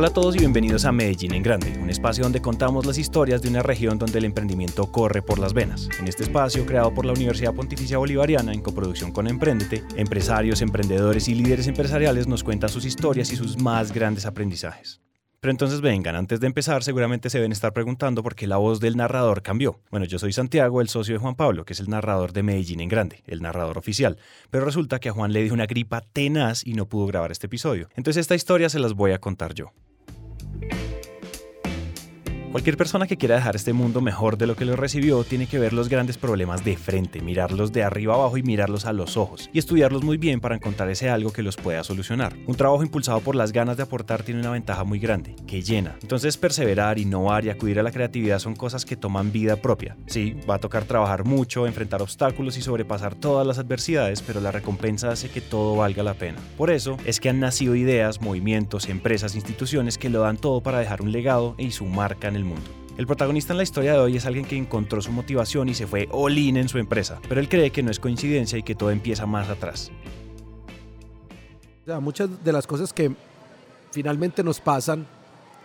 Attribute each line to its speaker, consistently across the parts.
Speaker 1: Hola a todos y bienvenidos a Medellín en Grande, un espacio donde contamos las historias de una región donde el emprendimiento corre por las venas. En este espacio, creado por la Universidad Pontificia Bolivariana en coproducción con Emprendete, empresarios, emprendedores y líderes empresariales nos cuentan sus historias y sus más grandes aprendizajes. Pero entonces vengan, antes de empezar seguramente se deben estar preguntando por qué la voz del narrador cambió. Bueno, yo soy Santiago, el socio de Juan Pablo, que es el narrador de Medellín en Grande, el narrador oficial. Pero resulta que a Juan le dio una gripa tenaz y no pudo grabar este episodio. Entonces esta historia se las voy a contar yo. Bye. Cualquier persona que quiera dejar este mundo mejor de lo que lo recibió tiene que ver los grandes problemas de frente, mirarlos de arriba abajo y mirarlos a los ojos, y estudiarlos muy bien para encontrar ese algo que los pueda solucionar. Un trabajo impulsado por las ganas de aportar tiene una ventaja muy grande, que llena. Entonces perseverar, innovar y acudir a la creatividad son cosas que toman vida propia. Sí, va a tocar trabajar mucho, enfrentar obstáculos y sobrepasar todas las adversidades, pero la recompensa hace que todo valga la pena. Por eso es que han nacido ideas, movimientos, empresas, instituciones que lo dan todo para dejar un legado y su marca en el mundo. El protagonista en la historia de hoy es alguien que encontró su motivación y se fue all-in en su empresa, pero él cree que no es coincidencia y que todo empieza más atrás.
Speaker 2: muchas de las cosas que finalmente nos pasan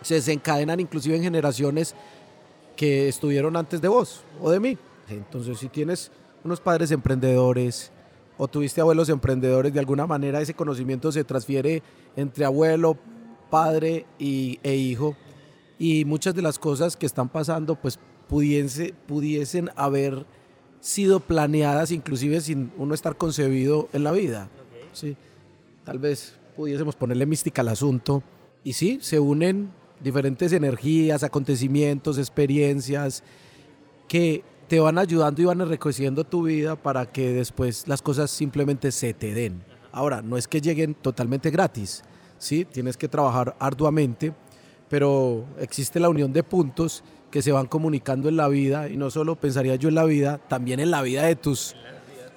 Speaker 2: se desencadenan inclusive en generaciones que estuvieron antes de vos o de mí. Entonces, si tienes unos padres emprendedores o tuviste abuelos emprendedores, de alguna manera ese conocimiento se transfiere entre abuelo, padre y, e hijo y muchas de las cosas que están pasando pues pudiese, pudiesen haber sido planeadas inclusive sin uno estar concebido en la vida. ¿sí? Tal vez pudiésemos ponerle mística al asunto y sí, se unen diferentes energías, acontecimientos, experiencias que te van ayudando y van enriqueciendo tu vida para que después las cosas simplemente se te den. Ahora, no es que lleguen totalmente gratis, ¿sí? Tienes que trabajar arduamente pero existe la unión de puntos que se van comunicando en la vida y no solo pensaría yo en la vida, también en la vida de tus,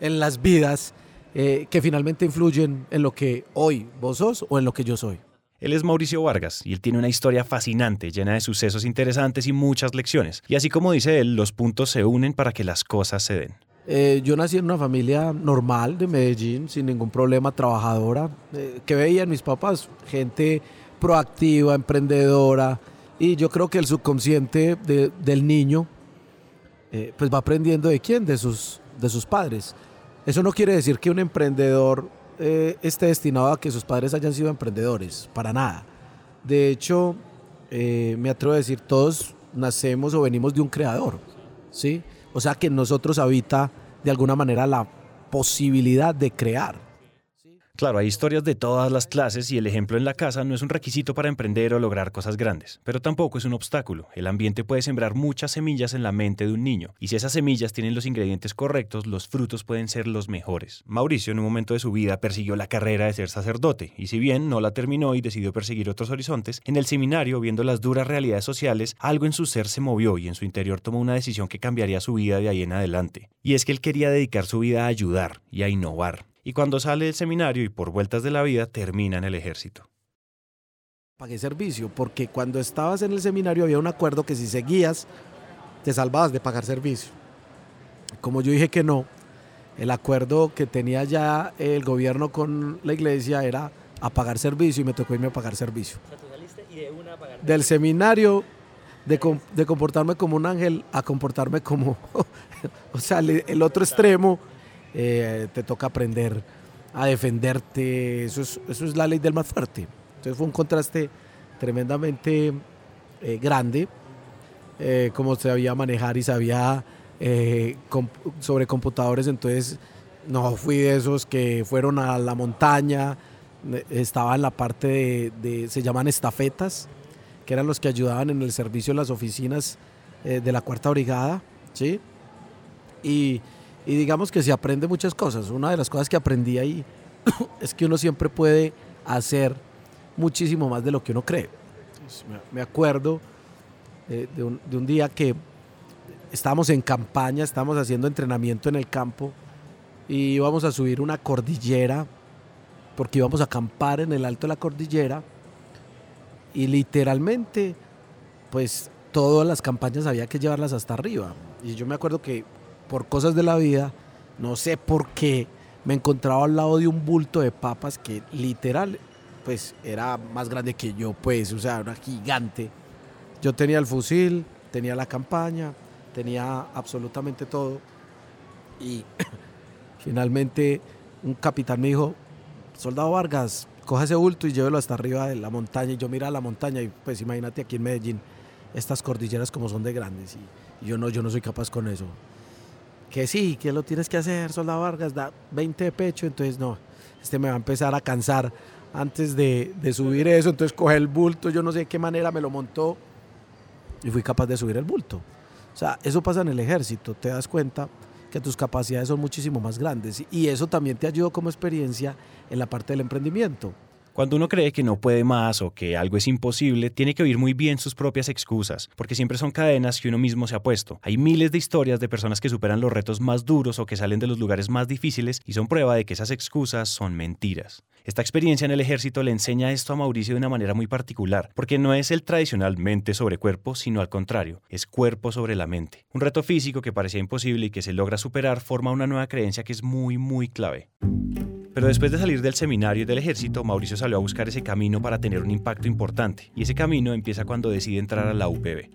Speaker 2: en las vidas eh, que finalmente influyen en lo que hoy vos sos o en lo que yo soy.
Speaker 1: Él es Mauricio Vargas y él tiene una historia fascinante, llena de sucesos interesantes y muchas lecciones. Y así como dice él, los puntos se unen para que las cosas se den.
Speaker 2: Eh, yo nací en una familia normal de Medellín, sin ningún problema, trabajadora. Eh, que veían mis papás? Gente proactiva, emprendedora. Y yo creo que el subconsciente del niño eh, pues va aprendiendo de quién, de sus, de sus padres. Eso no quiere decir que un emprendedor eh, esté destinado a que sus padres hayan sido emprendedores, para nada. De hecho, eh, me atrevo a decir, todos nacemos o venimos de un creador, ¿sí? O sea que en nosotros habita de alguna manera la posibilidad de crear.
Speaker 1: Claro, hay historias de todas las clases y el ejemplo en la casa no es un requisito para emprender o lograr cosas grandes, pero tampoco es un obstáculo. El ambiente puede sembrar muchas semillas en la mente de un niño, y si esas semillas tienen los ingredientes correctos, los frutos pueden ser los mejores. Mauricio en un momento de su vida persiguió la carrera de ser sacerdote, y si bien no la terminó y decidió perseguir otros horizontes, en el seminario, viendo las duras realidades sociales, algo en su ser se movió y en su interior tomó una decisión que cambiaría su vida de ahí en adelante. Y es que él quería dedicar su vida a ayudar y a innovar y cuando sale del seminario y por vueltas de la vida termina en el ejército.
Speaker 2: Pagué servicio porque cuando estabas en el seminario había un acuerdo que si seguías te salvabas de pagar servicio. Como yo dije que no, el acuerdo que tenía ya el gobierno con la iglesia era a pagar servicio y me tocó irme a pagar servicio. Del seminario, de, de, comportarme como un ángel a comportarme como, o sea, el otro extremo eh, te toca aprender a defenderte, eso es, eso es la ley del más fuerte. Entonces fue un contraste tremendamente eh, grande, eh, como sabía manejar y sabía sobre computadores, entonces no fui de esos que fueron a la montaña, estaba en la parte de, de, se llaman estafetas, que eran los que ayudaban en el servicio en las oficinas de la Cuarta Brigada, ¿sí? Y y digamos que se aprende muchas cosas. Una de las cosas que aprendí ahí es que uno siempre puede hacer muchísimo más de lo que uno cree. me acuerdo eh, de, un, de, un, día que estábamos en campaña, estábamos haciendo entrenamiento en el campo y íbamos a subir una cordillera porque íbamos a acampar en el alto de la cordillera y literalmente pues todas las campañas había que llevarlas hasta arriba. Y yo me acuerdo que por cosas de la vida, no sé por qué, me encontraba al lado de un bulto de papas que literal pues era más grande que yo, pues, o sea, era gigante. Yo tenía el fusil, tenía la campaña, tenía absolutamente todo. Y finalmente un capitán me dijo, soldado Vargas, coja ese bulto y llévelo hasta arriba de la montaña. Y yo mira la montaña y pues imagínate aquí en Medellín, estas cordilleras como son de grandes. Y, yo no, yo no soy capaz con eso. Que sí, que lo tienes que hacer, soldado Vargas, da 20 de pecho, entonces no, este me va a empezar a cansar antes de, de subir eso, entonces coge el bulto, yo no sé de qué manera me lo montó y fui capaz de subir el bulto. O sea, eso pasa en el ejército, te das cuenta que tus capacidades son muchísimo más grandes y eso también te ayudó como experiencia en la parte del emprendimiento.
Speaker 1: Cuando uno cree que no puede más o que algo es imposible, tiene que oír muy bien sus propias excusas, porque siempre son cadenas que uno mismo se ha puesto. Hay miles de historias de personas que superan los retos más duros o que salen de los lugares más difíciles y son prueba de que esas excusas son mentiras. Esta experiencia en el ejército le enseña esto a Mauricio de una manera muy particular, porque no es el tradicional mente sobre cuerpo, sino al contrario, es cuerpo sobre la mente. Un reto físico que parecía imposible y que se logra superar forma una nueva creencia que es muy, muy clave. Pero después de salir del seminario y del ejército, Mauricio salió a buscar ese camino para tener un impacto importante. Y ese camino empieza cuando decide entrar a la UPB.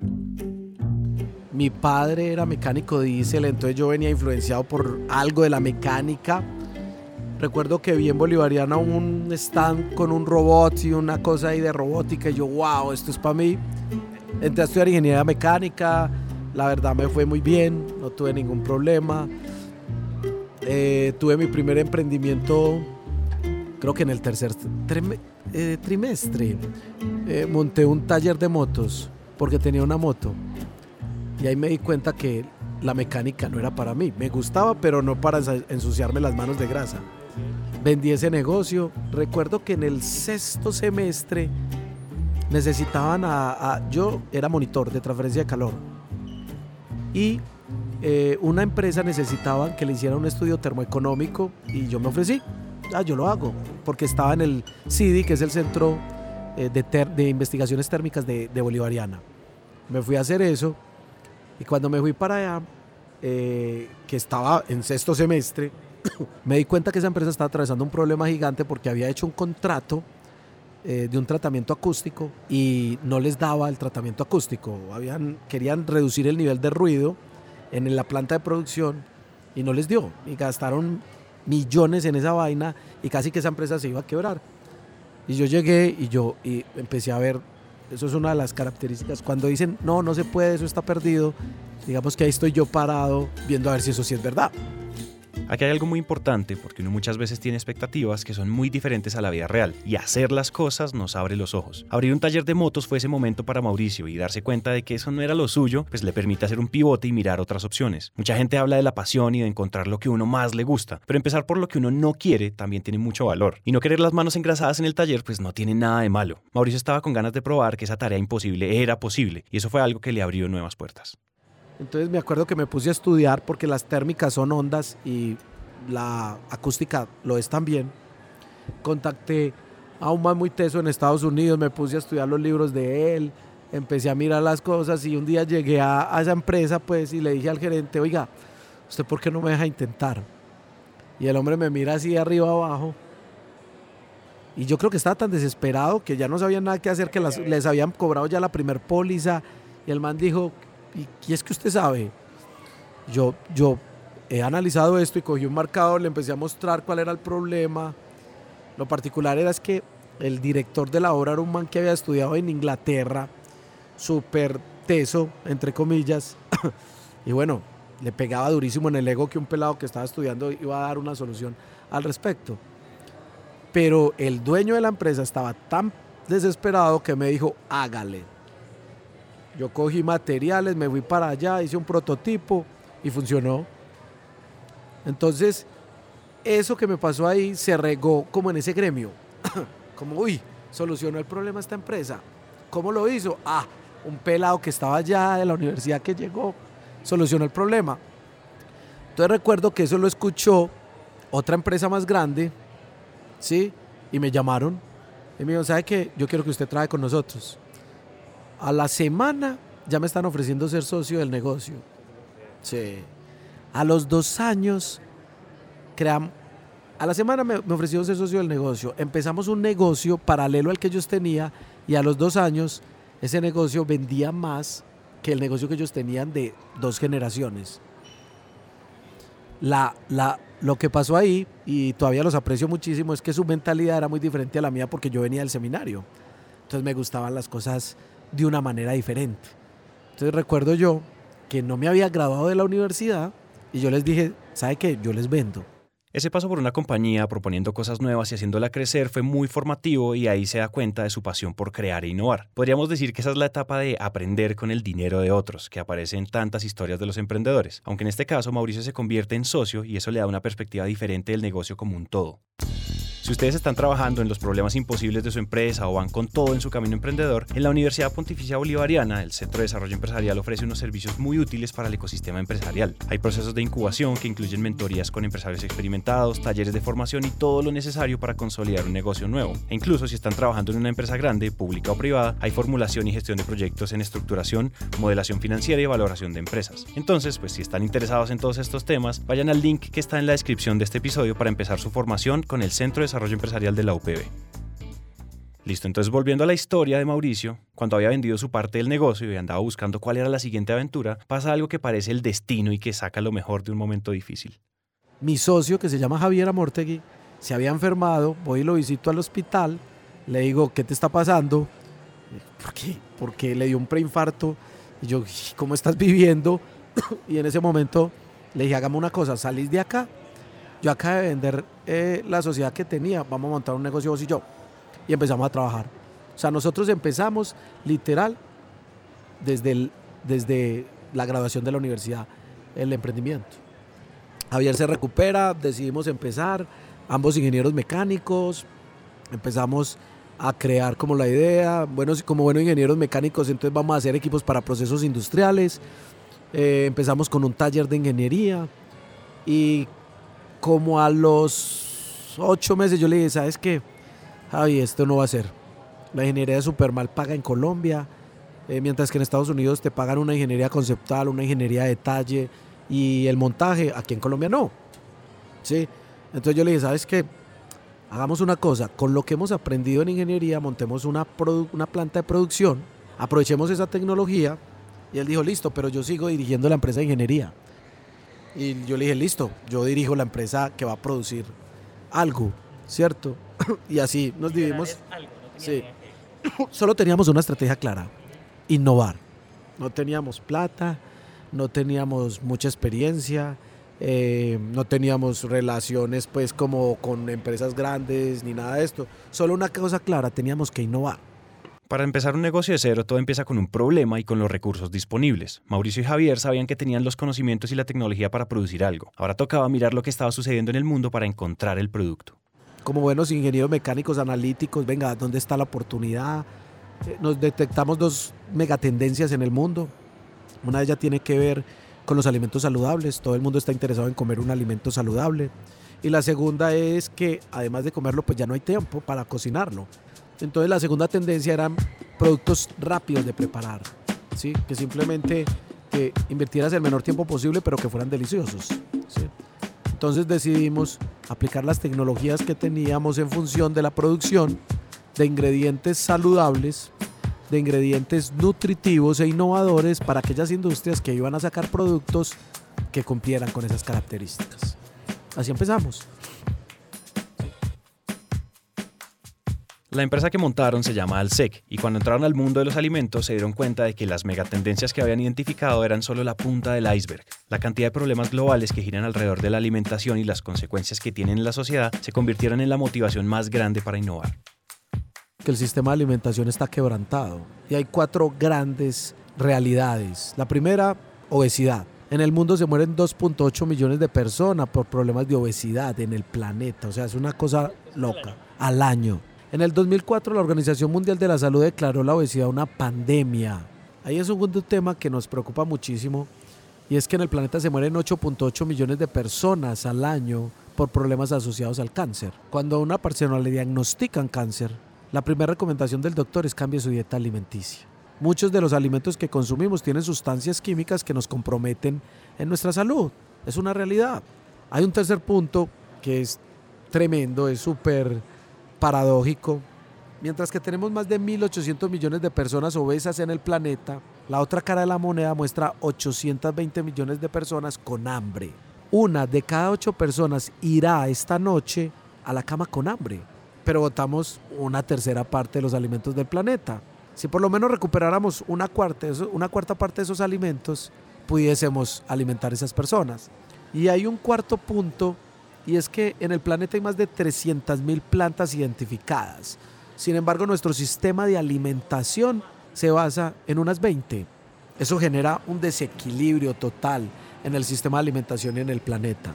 Speaker 2: Mi padre era mecánico diésel, entonces yo venía influenciado por algo de la mecánica. Recuerdo que vi en Bolivariana un stand con un robot y una cosa ahí de robótica y yo, wow, esto es para mí. Entré a estudiar ingeniería mecánica, la verdad me fue muy bien, no tuve ningún problema. Eh, tuve mi primer emprendimiento, creo que en el tercer eh, trimestre. Eh, monté un taller de motos porque tenía una moto. Y ahí me di cuenta que la mecánica no era para mí. Me gustaba, pero no para ensuciarme las manos de grasa. Vendí ese negocio. Recuerdo que en el sexto semestre necesitaban a yo era monitor de transferencia de calor. Y eh, una empresa necesitaba que le hiciera un estudio termoeconómico y yo me ofrecí. Ah, yo lo hago, porque estaba en el CIDI, que es el Centro eh, de, Investigaciones Térmicas de, Bolivariana. Me fui a hacer eso y cuando me fui para allá, eh, que estaba en sexto semestre, me di cuenta que esa empresa estaba atravesando un problema gigante porque había hecho un contrato de un tratamiento acústico y no les daba el tratamiento acústico. Habían, querían reducir el nivel de ruido en la planta de producción y no les dio. Y gastaron millones en esa vaina y casi que esa empresa se iba a quebrar. Y yo llegué y yo y empecé a ver, eso es una de las características, cuando dicen, no, no se puede, eso está perdido, digamos que ahí estoy yo parado viendo a ver si eso sí es verdad.
Speaker 1: Aquí hay algo muy importante porque uno muchas veces tiene expectativas que son muy diferentes a la vida real y hacer las cosas nos abre los ojos. Abrir un taller de motos fue ese momento para Mauricio y darse cuenta de que eso no era lo suyo, pues le permite hacer un pivote y mirar otras opciones. Mucha gente habla de la pasión y de encontrar lo que uno más le gusta, pero empezar por lo que uno no quiere también tiene mucho valor. Y no querer las manos engrasadas en el taller pues no tiene nada de malo. Mauricio estaba con ganas de probar que esa tarea imposible era posible y eso fue algo que le abrió nuevas puertas.
Speaker 2: Entonces me acuerdo que me puse a estudiar porque las térmicas son ondas y la acústica lo es también. Contacté a un man muy teso en Estados Unidos, me puse a estudiar los libros de él, empecé a mirar las cosas y un día llegué a, esa empresa pues y le dije al gerente, oiga, ¿usted por qué no me deja intentar? Y el hombre me mira así de arriba abajo. Y yo creo que estaba tan desesperado que ya no sabía nada que hacer, que les habían cobrado ya la primer póliza. Y el man dijo, ¿y, es que usted sabe? Yo, yo he analizado esto y cogí un marcador, le empecé a mostrar cuál era el problema. Lo particular era es que el director de la obra era un man que había estudiado en Inglaterra, súper teso, entre comillas. y bueno, le pegaba durísimo en el ego que un pelado que estaba estudiando iba a dar una solución al respecto. Pero el dueño de la empresa estaba tan desesperado que me dijo, hágale. Yo cogí materiales, me fui para allá, hice un prototipo y funcionó. Entonces, eso que me pasó ahí se regó como en ese gremio. como, uy, solucionó el problema esta empresa. ¿Cómo lo hizo? Ah, un pelado que estaba allá de la universidad que llegó, solucionó el problema. Entonces recuerdo que eso lo escuchó otra empresa más grande, ¿sí? Y me llamaron. Y me dijeron, ¿sabe qué? Yo quiero que usted trabaje con nosotros. A la semana ya me están ofreciendo ser socio del negocio. Sí. A los dos años crean A la semana me, me ofrecieron ser socio del negocio. Empezamos un negocio paralelo al que ellos tenían y a los dos años ese negocio vendía más que el negocio que ellos tenían de dos generaciones. La, la, lo que pasó ahí, y todavía los aprecio muchísimo, es que su mentalidad era muy diferente a la mía porque yo venía del seminario. Entonces me gustaban las cosas de una manera diferente. Entonces recuerdo yo que no me había graduado de la universidad y yo les dije, ¿sabe qué? Yo les vendo.
Speaker 1: Ese paso por una compañía proponiendo cosas nuevas y haciéndola crecer fue muy formativo y ahí se da cuenta de su pasión por crear e innovar. Podríamos decir que esa es la etapa de aprender con el dinero de otros, que aparece en tantas historias de los emprendedores, aunque en este caso Mauricio se convierte en socio y eso le da una perspectiva diferente del negocio como un todo. Si ustedes están trabajando en los problemas imposibles de su empresa o van con todo en su camino emprendedor, en la Universidad Pontificia Bolivariana, el Centro de Desarrollo Empresarial ofrece unos servicios muy útiles para el ecosistema empresarial. Hay procesos de incubación que incluyen mentorías con empresarios experimentados, talleres de formación y todo lo necesario para consolidar un negocio nuevo. E incluso si están trabajando en una empresa grande, pública o privada, hay formulación y gestión de proyectos en estructuración, modelación financiera y valoración de empresas. Entonces, pues si están interesados en todos estos temas, vayan al link que está en la descripción de este episodio para empezar su formación con el Centro de Desarrollo Empresarial de la UPB. Listo, entonces volviendo a la historia de Mauricio, cuando había vendido su parte del negocio y andaba buscando cuál era la siguiente aventura, pasa algo que parece el destino y que saca lo mejor de un momento difícil.
Speaker 2: Mi socio, que se llama Javier Amortegui, se había enfermado, voy y lo visito al hospital, le digo, ¿qué te está pasando? ¿Por qué? Porque le dio un preinfarto. Y yo, ¿cómo estás viviendo? y en ese momento le dije, hagamos una cosa, salís de acá yo acabo de vender eh, la sociedad que tenía, vamos a montar un negocio vos y yo. Y empezamos a trabajar. O sea, nosotros empezamos literal desde, desde la graduación de la universidad, el emprendimiento. Javier se recupera, decidimos empezar, ambos ingenieros mecánicos, empezamos a crear como la idea, bueno, como buenos ingenieros mecánicos, entonces vamos a hacer equipos para procesos industriales, eh, empezamos con un taller de ingeniería y como a los ocho meses yo le dije, ¿sabes qué? Javi, esto no va a ser. La ingeniería es súper mal paga en Colombia, eh, mientras que en Estados Unidos te pagan una ingeniería conceptual, una ingeniería de detalle y el montaje, aquí en Colombia no. ¿Sí? Entonces yo le dije, ¿sabes qué? Hagamos una cosa, con lo que hemos aprendido en ingeniería, montemos una, una planta de producción, aprovechemos esa tecnología. Y él dijo, listo, pero yo sigo dirigiendo la empresa de ingeniería. Y yo le dije, listo, yo dirijo la empresa que va a producir algo, ¿cierto? y así nos dividimos. sí. Solo teníamos una estrategia clara, innovar. No teníamos plata, no teníamos mucha experiencia, eh, no teníamos relaciones pues como con empresas grandes ni nada de esto. Solo una cosa clara, teníamos que innovar.
Speaker 1: Para empezar un negocio de cero, todo empieza con un problema y con los recursos disponibles. Mauricio y Javier sabían que tenían los conocimientos y la tecnología para producir algo. Ahora tocaba mirar lo que estaba sucediendo en el mundo para encontrar el producto.
Speaker 2: Como buenos ingenieros mecánicos analíticos, venga, ¿dónde está la oportunidad? Eh, nos detectamos dos megatendencias en el mundo. Una de ellas tiene que ver con los alimentos saludables. Todo el mundo está interesado en comer un alimento saludable. Y la segunda es que además de comerlo, pues ya no hay tiempo para cocinarlo. Entonces la segunda tendencia eran productos rápidos de preparar, ¿sí? que simplemente que invirtieras el menor tiempo posible pero que fueran deliciosos. Entonces decidimos aplicar las tecnologías que teníamos en función de la producción de ingredientes saludables, de ingredientes nutritivos e innovadores para aquellas industrias que iban a sacar productos que cumplieran con esas características. Así empezamos.
Speaker 1: La empresa que montaron se llama Alsec y cuando entraron al mundo de los alimentos se dieron cuenta de que las megatendencias que habían identificado eran solo la punta del iceberg. La cantidad de problemas globales que giran alrededor de la alimentación y las consecuencias que tienen en la sociedad se convirtieron en la motivación más grande para innovar.
Speaker 2: Que el sistema de alimentación está quebrantado y hay cuatro grandes realidades. La primera, obesidad. En el mundo se mueren 2.8 millones de personas por problemas de obesidad en el planeta. O sea, es una cosa loca. Al año. En el 2004 la Organización Mundial de la Salud declaró la obesidad una pandemia. Ahí es un segundo tema que nos preocupa muchísimo y es que en el planeta se mueren 8.8 millones de personas al año por problemas asociados al cáncer. Cuando a una persona le diagnostican cáncer, la primera recomendación del doctor es cambie su dieta alimenticia. Muchos de los alimentos que consumimos tienen sustancias químicas que nos comprometen en nuestra salud. Es una realidad. Hay un tercer punto que es tremendo, es súper paradójico. Mientras que tenemos más de 1.800 millones de personas obesas en el planeta, la otra cara de la moneda muestra 820 millones de personas con hambre. Una de cada ocho personas irá esta noche a la cama con hambre, pero votamos una tercera parte de los alimentos del planeta. Si por lo menos recuperáramos una cuarta, una cuarta parte de esos alimentos, pudiésemos alimentar a esas personas. Y hay un cuarto punto, y es que en el planeta hay más de 300.000 plantas identificadas. Sin embargo, nuestro sistema de alimentación se basa en unas 20. Eso genera un desequilibrio total en el sistema de alimentación y en el planeta.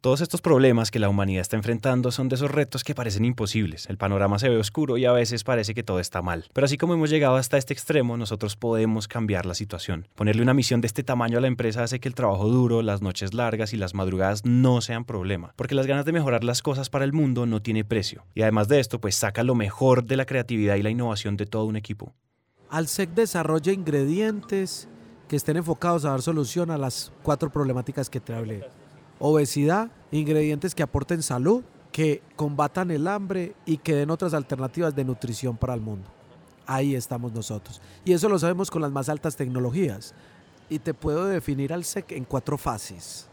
Speaker 1: Todos estos problemas que la humanidad está enfrentando son de esos retos que parecen imposibles. El panorama se ve oscuro y a veces parece que todo está mal. Pero así como hemos llegado hasta este extremo, nosotros podemos cambiar la situación. Ponerle una misión de este tamaño a la empresa hace que el trabajo duro, las noches largas y las madrugadas no sean problema, porque las ganas de mejorar las cosas para el mundo no tiene precio. Y además de esto, pues saca lo mejor de la creatividad y la innovación de todo un equipo.
Speaker 2: Alsec desarrolla ingredientes que estén enfocados a dar solución a las cuatro problemáticas que te hablé obesidad, ingredientes que aporten salud, que combatan el hambre y que den otras alternativas de nutrición para el mundo. Ahí estamos nosotros. Y eso lo sabemos con las más altas tecnologías. Y te puedo definir al SEC en cuatro fases.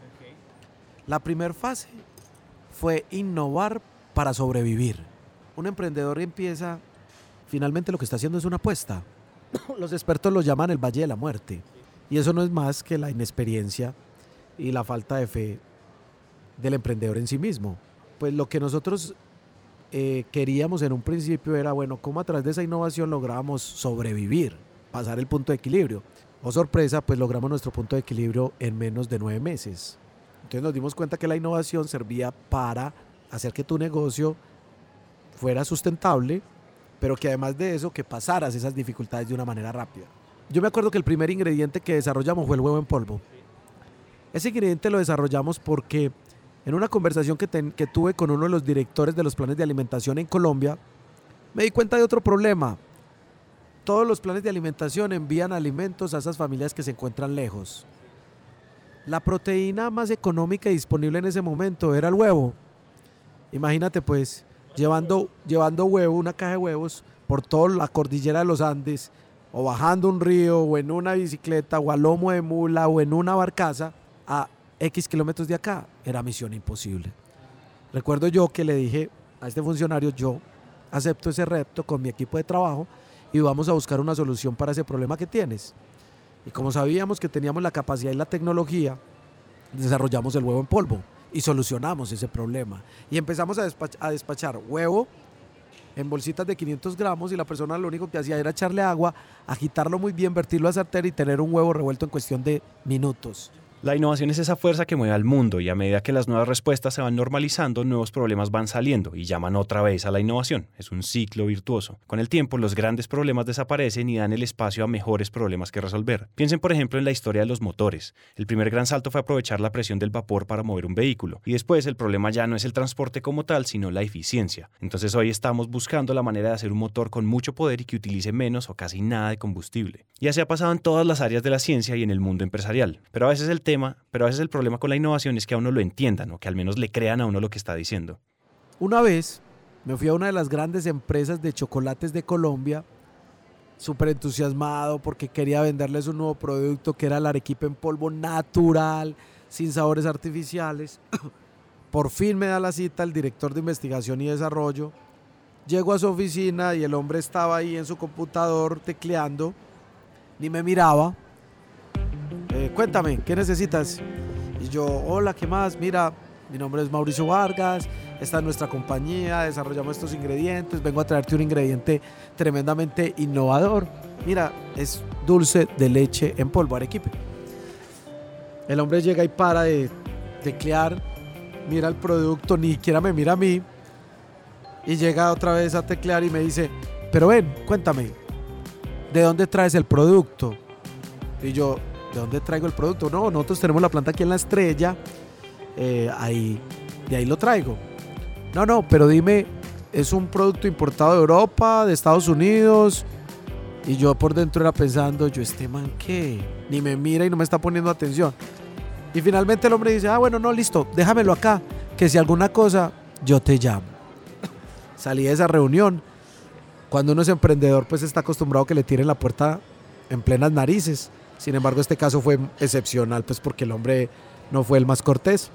Speaker 2: La primera fase fue innovar para sobrevivir. Un emprendedor empieza, finalmente lo que está haciendo es una apuesta. Los expertos lo llaman el Valle de la Muerte. Y eso no es más que la inexperiencia y la falta de fe del emprendedor en sí mismo. Pues lo que nosotros eh, queríamos en un principio era, bueno, cómo a través de esa innovación logramos sobrevivir, pasar el punto de equilibrio. O oh, sorpresa, pues logramos nuestro punto de equilibrio en menos de nueve meses. Entonces nos dimos cuenta que la innovación servía para hacer que tu negocio fuera sustentable, pero que además de eso, que pasaras esas dificultades de una manera rápida. Yo me acuerdo que el primer ingrediente que desarrollamos fue el huevo en polvo. Ese ingrediente lo desarrollamos porque en una conversación que, tuve con uno de los directores de los planes de alimentación en Colombia, me di cuenta de otro problema. Todos los planes de alimentación envían alimentos a esas familias que se encuentran lejos. La proteína más económica y disponible en ese momento era el huevo. Imagínate pues, llevando, llevando huevo, una caja de huevos, por toda la cordillera de los Andes, o bajando un río, o en una bicicleta, o a lomo de mula, o en una barcaza, a X kilómetros de acá, era misión imposible. Recuerdo yo que le dije a este funcionario, yo acepto ese reto con mi equipo de trabajo y vamos a buscar una solución para ese problema que tienes. Y como sabíamos que teníamos la capacidad y la tecnología, desarrollamos el huevo en polvo y solucionamos ese problema. Y empezamos a, despachar huevo en bolsitas de 500 gramos y la persona lo único que hacía era echarle agua, agitarlo muy bien, vertirlo a sartén y tener un huevo revuelto en cuestión de minutos.
Speaker 1: La innovación es esa fuerza que mueve al mundo y a medida que las nuevas respuestas se van normalizando, nuevos problemas van saliendo y llaman otra vez a la innovación. Es un ciclo virtuoso. Con el tiempo, los grandes problemas desaparecen y dan el espacio a mejores problemas que resolver. Piensen, por ejemplo, en la historia de los motores. El primer gran salto fue aprovechar la presión del vapor para mover un vehículo. Y después el problema ya no es el transporte como tal, sino la eficiencia. Entonces hoy estamos buscando la manera de hacer un motor con mucho poder y que utilice menos o casi nada de combustible. Y así ha pasado en todas las áreas de la ciencia y en el mundo empresarial. Pero a veces el pero a veces el problema con la innovación es que a uno lo entiendan o que al menos le crean a uno lo que está diciendo.
Speaker 2: Una vez me fui a una de las grandes empresas de chocolates de Colombia, súper entusiasmado porque quería venderles un nuevo producto que era el arequipe en polvo natural, sin sabores artificiales. Por fin me da la cita el director de investigación y desarrollo. Llego a su oficina y el hombre estaba ahí en su computador tecleando, ni me miraba cuéntame, ¿qué necesitas? Y yo, hola, ¿qué más? Mira, mi nombre es Mauricio Vargas, esta es nuestra compañía, desarrollamos estos ingredientes, vengo a traerte un ingrediente tremendamente innovador. Mira, es dulce de leche en polvo, arequipe. El hombre llega y para de teclear, mira el producto, ni siquiera me mira a mí, y llega otra vez a teclear y me dice, pero ven, cuéntame, ¿de dónde traes el producto? Y yo, ¿de dónde traigo el producto? No, nosotros tenemos la planta aquí en la estrella, eh, ahí, de ahí lo traigo. No, no, pero dime, es un producto importado de Europa, de Estados Unidos. Y yo por dentro era pensando, yo este man qué, ni me mira y no me está poniendo atención. Y finalmente el hombre dice, ah, bueno, no, listo, déjamelo acá, que si alguna cosa yo te llamo. Salí de esa reunión. Cuando uno es emprendedor, pues está acostumbrado que le tiren la puerta en plenas narices. Sin embargo, este caso fue excepcional, pues porque el hombre no fue el más cortés.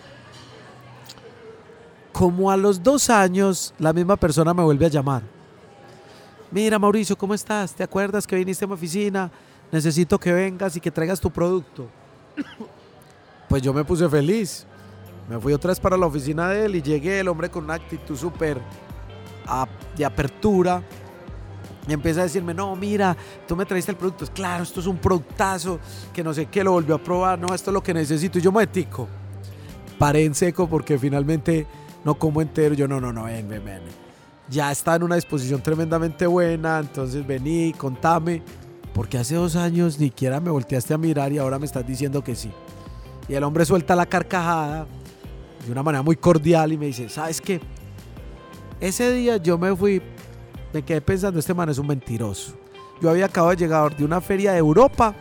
Speaker 2: Como a los dos años, la misma persona me vuelve a llamar. Mira, Mauricio, ¿cómo estás? ¿Te acuerdas que viniste a mi oficina? Necesito que vengas y que traigas tu producto. Pues yo me puse feliz. Me fui otra vez para la oficina de él y llegué el hombre con una actitud súper de apertura. Y empieza a decirme, no, mira, tú me traiste el producto. Claro, esto es un productazo, que no sé qué, lo volvió a probar. No, esto es lo que necesito. Y yo me tico. Paré en seco porque finalmente no como entero. Yo, no, no, no, ven, ven, ven. Ya está en una disposición tremendamente buena. Entonces vení, contame. Porque hace dos años ni siquiera me volteaste a mirar y ahora me estás diciendo que sí. Y el hombre suelta la carcajada de una manera muy cordial y me dice, ¿sabes qué? Ese día yo me fui, me quedé pensando, este man es un mentiroso. Yo había acabado de llegar de una feria de Europa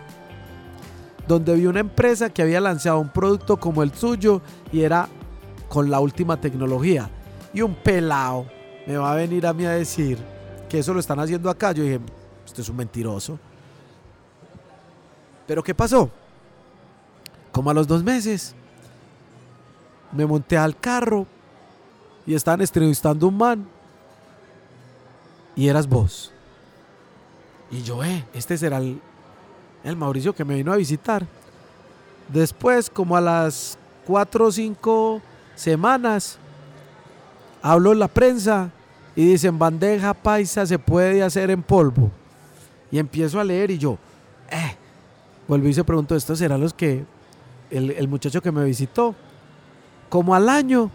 Speaker 2: donde vi una empresa que había lanzado un producto como el suyo y era con la última tecnología. Y un pelado me va a venir a mí a decir que eso lo están haciendo acá. Yo dije, esto es un mentiroso. Pero ¿qué pasó? Como a los dos meses, me monté al carro y estaban entrevistando un man y eras vos. Y yo, eh, este será el, el Mauricio que me vino a visitar. Después, como a las cuatro o cinco semanas, habló en la prensa y dicen, bandeja paisa se puede hacer en polvo. Y empiezo a leer y yo, eh, volví y se preguntó, ¿estos serán los que el, muchacho que me visitó. Como al año,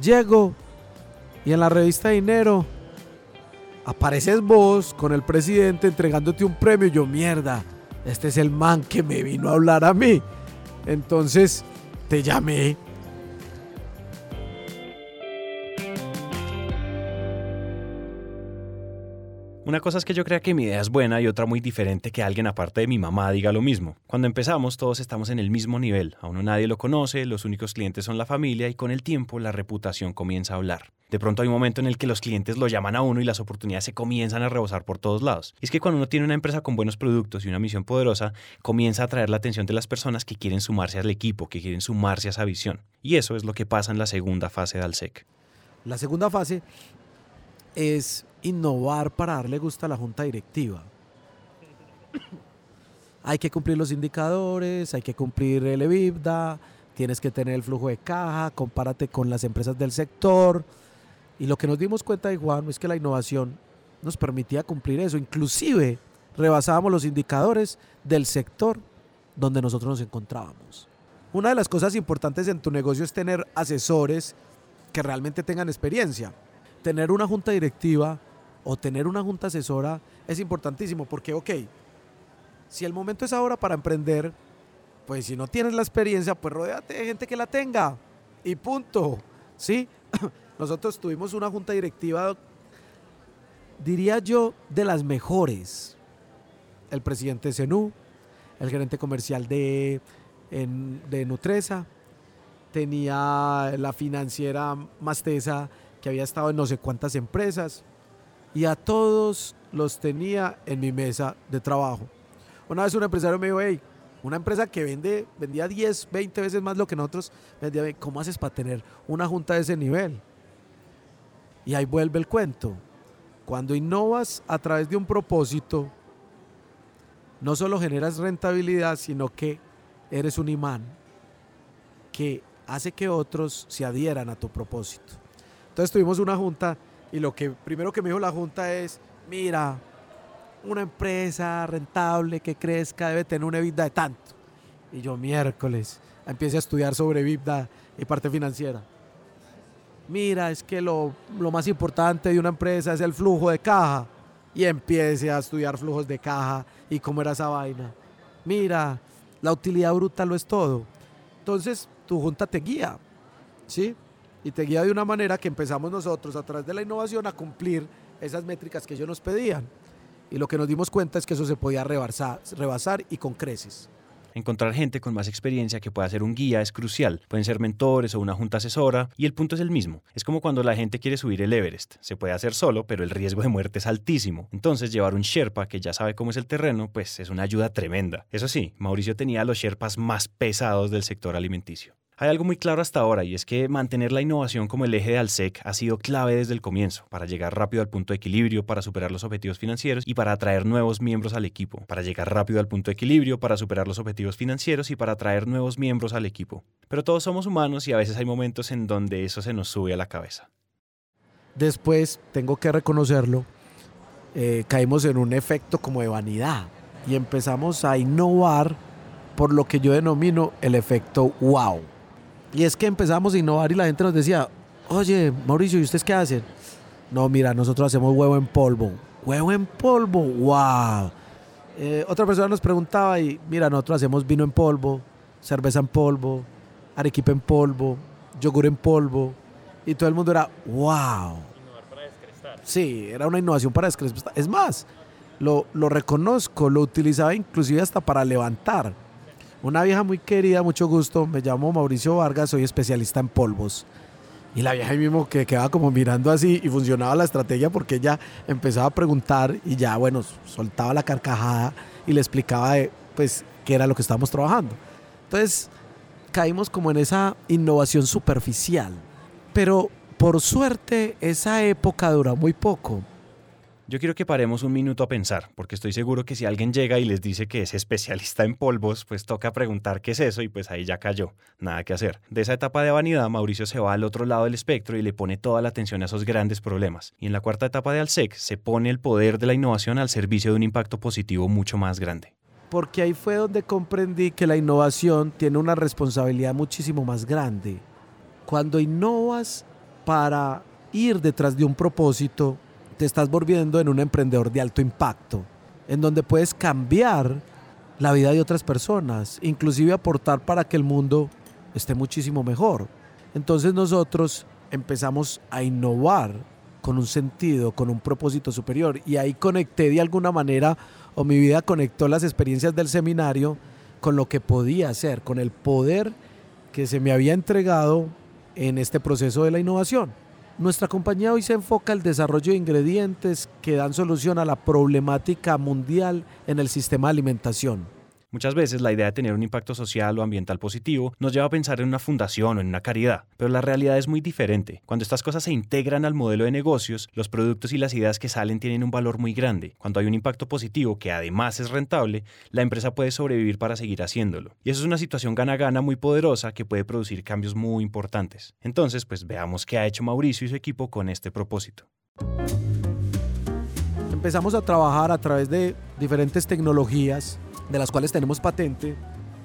Speaker 2: llego y en la revista Dinero apareces vos con el presidente entregándote un premio. Yo, mierda, este es el man que me vino a hablar a mí. Entonces te llamé
Speaker 1: Una cosa es que yo crea que mi idea es buena y otra muy diferente que alguien aparte de mi mamá diga lo mismo. Cuando empezamos todos estamos en el mismo nivel, a uno nadie lo conoce, los únicos clientes son la familia y con el tiempo la reputación comienza a hablar. De pronto hay un momento en el que los clientes lo llaman a uno y las oportunidades se comienzan a rebosar por todos lados. Y es que cuando uno tiene una empresa con buenos productos y una misión poderosa, comienza a atraer la atención de las personas que quieren sumarse al equipo, que quieren sumarse a esa visión. Y eso es lo que pasa en la segunda fase de Alsec.
Speaker 2: La segunda fase es innovar para darle gusto a la junta directiva. hay que cumplir los indicadores, hay que cumplir el EBITDA, tienes que tener el flujo de caja, compárate con las empresas del sector. Y lo que nos dimos cuenta de Juan es que la innovación nos permitía cumplir eso. Inclusive rebasábamos los indicadores del sector donde nosotros nos encontrábamos. Una de las cosas importantes en tu negocio es tener asesores que realmente tengan experiencia tener una junta directiva o tener una junta asesora es importantísimo porque, ok, si el momento es ahora para emprender, pues si no tienes la experiencia, pues rodéate de gente que la tenga y punto. ¿Sí? Nosotros tuvimos una junta directiva, diría yo, de las mejores. El presidente de el gerente comercial de, de Nutresa, tenía la financiera Mastesa que había estado en no sé cuántas empresas y a todos los tenía en mi mesa de trabajo. Una vez un empresario me dijo, hey, una empresa que vende, vendía 10, 20 veces más lo que nosotros vendía, ¿cómo haces para tener una junta de ese nivel? Y ahí vuelve el cuento. Cuando innovas a través de un propósito, no solo generas rentabilidad, sino que eres un imán que hace que otros se adhieran a tu propósito. Entonces tuvimos una junta y lo que primero que me dijo la junta es, mira, una empresa rentable que crezca debe tener una EBITDA de tanto. Y yo miércoles empecé a estudiar sobre EBITDA y parte financiera. Mira, es que lo, lo más importante de una empresa es el flujo de caja. Y empiece a estudiar flujos de caja y cómo era esa vaina. Mira, la utilidad bruta lo es todo. Entonces, tu junta te guía, ¿sí? Y te guía de una manera que empezamos nosotros a través de la innovación a cumplir esas métricas que ellos nos pedían. Y lo que nos dimos cuenta es que eso se podía rebasar, y con creces.
Speaker 1: Encontrar gente con más experiencia que pueda ser un guía es crucial. Pueden ser mentores o una junta asesora y el punto es el mismo. Es como cuando la gente quiere subir el Everest. Se puede hacer solo, pero el riesgo de muerte es altísimo. Entonces llevar un Sherpa que ya sabe cómo es el terreno, pues es una ayuda tremenda. Eso sí, Mauricio tenía los Sherpas más pesados del sector alimenticio. Hay algo muy claro hasta ahora y es que mantener la innovación como el eje de Alsec ha sido clave desde el comienzo para llegar rápido al punto de equilibrio, para superar los objetivos financieros y para atraer nuevos miembros al equipo, para llegar rápido al punto de equilibrio, para superar los objetivos financieros y para atraer nuevos miembros al equipo. Pero todos somos humanos y a veces hay momentos en donde eso se nos sube a la cabeza.
Speaker 2: Después, tengo que reconocerlo, eh, caímos en un efecto como de vanidad y empezamos a innovar por lo que yo denomino el efecto wow y es que empezamos a innovar y la gente nos decía, oye, Mauricio, ¿y ustedes qué hacen? No, mira, nosotros hacemos huevo en polvo. Huevo en polvo, wow. Eh, otra persona nos preguntaba y, mira, nosotros hacemos vino en polvo, cerveza en polvo, arequipa en polvo, yogur en polvo. Y todo el mundo era, wow. Innovar para. Sí, era una innovación para descrestar. Es más, lo, lo reconozco, lo utilizaba inclusive hasta para levantar una vieja muy querida, mucho gusto, me llamo Mauricio Vargas, soy especialista en polvos. Y la vieja ahí mismo que quedaba como mirando así y funcionaba la estrategia porque ella empezaba a preguntar y ya, bueno, soltaba la carcajada y le explicaba pues, qué era lo que estábamos trabajando. Entonces, caímos como en esa innovación superficial. Pero por suerte, esa época dura muy poco.
Speaker 1: Yo quiero que paremos un minuto a pensar, porque estoy seguro que si alguien llega y les dice que es especialista en polvos, pues toca preguntar qué es eso y pues ahí ya cayó, nada que hacer. De esa etapa de vanidad, Mauricio se va al otro lado del espectro y le pone toda la atención a esos grandes problemas. Y en la cuarta etapa de Alsec se pone el poder de la innovación al servicio de un impacto positivo mucho más grande.
Speaker 2: Porque ahí fue donde comprendí que la innovación tiene una responsabilidad muchísimo más grande. Cuando innovas para ir detrás de un propósito, te estás volviendo en un emprendedor de alto impacto, en donde puedes cambiar la vida de otras personas, inclusive aportar para que el mundo esté muchísimo mejor. Entonces nosotros empezamos a innovar con un sentido, con un propósito superior y ahí conecté de alguna manera o mi vida conectó las experiencias del seminario con lo que podía hacer, con el poder que se me había entregado en este proceso de la innovación. Nuestra compañía hoy se enfoca en el desarrollo de ingredientes que dan solución a la problemática mundial en el sistema de alimentación.
Speaker 1: Muchas veces la idea de tener un impacto social o ambiental positivo nos lleva a pensar en una fundación o en una caridad, pero la realidad es muy diferente. Cuando estas cosas se integran al modelo de negocios, los productos y las ideas que salen tienen un valor muy grande. Cuando hay un impacto positivo que además es rentable, la empresa puede sobrevivir para seguir haciéndolo. Y eso es una situación gana-gana muy poderosa que puede producir cambios muy importantes. Entonces, pues veamos qué ha hecho Mauricio y su equipo con este propósito
Speaker 2: empezamos a trabajar a través de diferentes tecnologías de las cuales tenemos patente,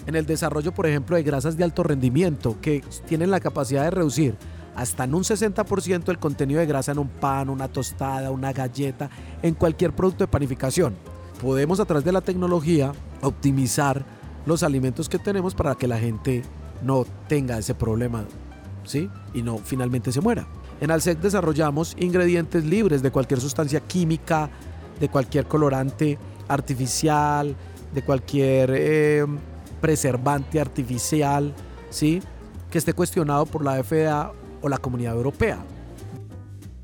Speaker 2: en el desarrollo, por ejemplo, de grasas de alto rendimiento que tienen la capacidad de reducir hasta en un 60% el contenido de grasa en un pan, una tostada, una galleta, en cualquier producto de panificación. Podemos a través de la tecnología optimizar los alimentos que tenemos para que la gente no tenga ese problema, ¿sí? Y no finalmente se muera. En Alsec desarrollamos ingredientes libres de cualquier sustancia química, de cualquier colorante artificial, de cualquier eh, preservante artificial, ¿sí? que esté cuestionado por la FDA o la Comunidad Europea.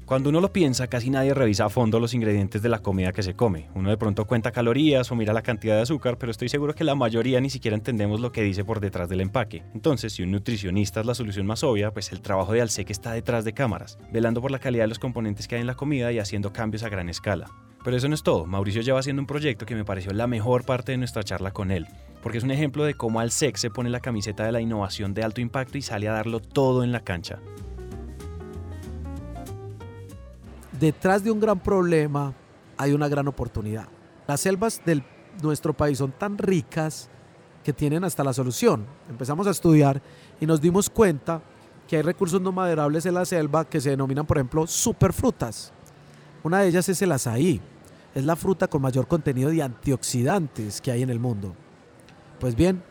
Speaker 1: Cuando uno lo piensa, casi nadie revisa a fondo los ingredientes de la comida que se come. Uno de pronto cuenta calorías o mira la cantidad de azúcar, pero estoy seguro que la mayoría ni siquiera entendemos lo que dice por detrás del empaque. Entonces, si un nutricionista es la solución más obvia, pues el trabajo de Alsec está detrás de cámaras, velando por la calidad de los componentes que hay en la comida y haciendo cambios a gran escala. Pero eso no es todo. Mauricio lleva haciendo un proyecto que me pareció la mejor parte de nuestra charla con él, porque es un ejemplo de cómo Alsec se pone la camiseta de la innovación de alto impacto y sale a darlo todo en la cancha.
Speaker 2: Detrás de un gran problema hay una gran oportunidad. Las selvas de nuestro país son tan ricas que tienen hasta la solución. Empezamos a estudiar y nos dimos cuenta que hay recursos no maderables en la selva que se denominan, por ejemplo, superfrutas. Una de ellas es el azaí es la fruta con mayor contenido de antioxidantes que hay en el mundo. Pues bien,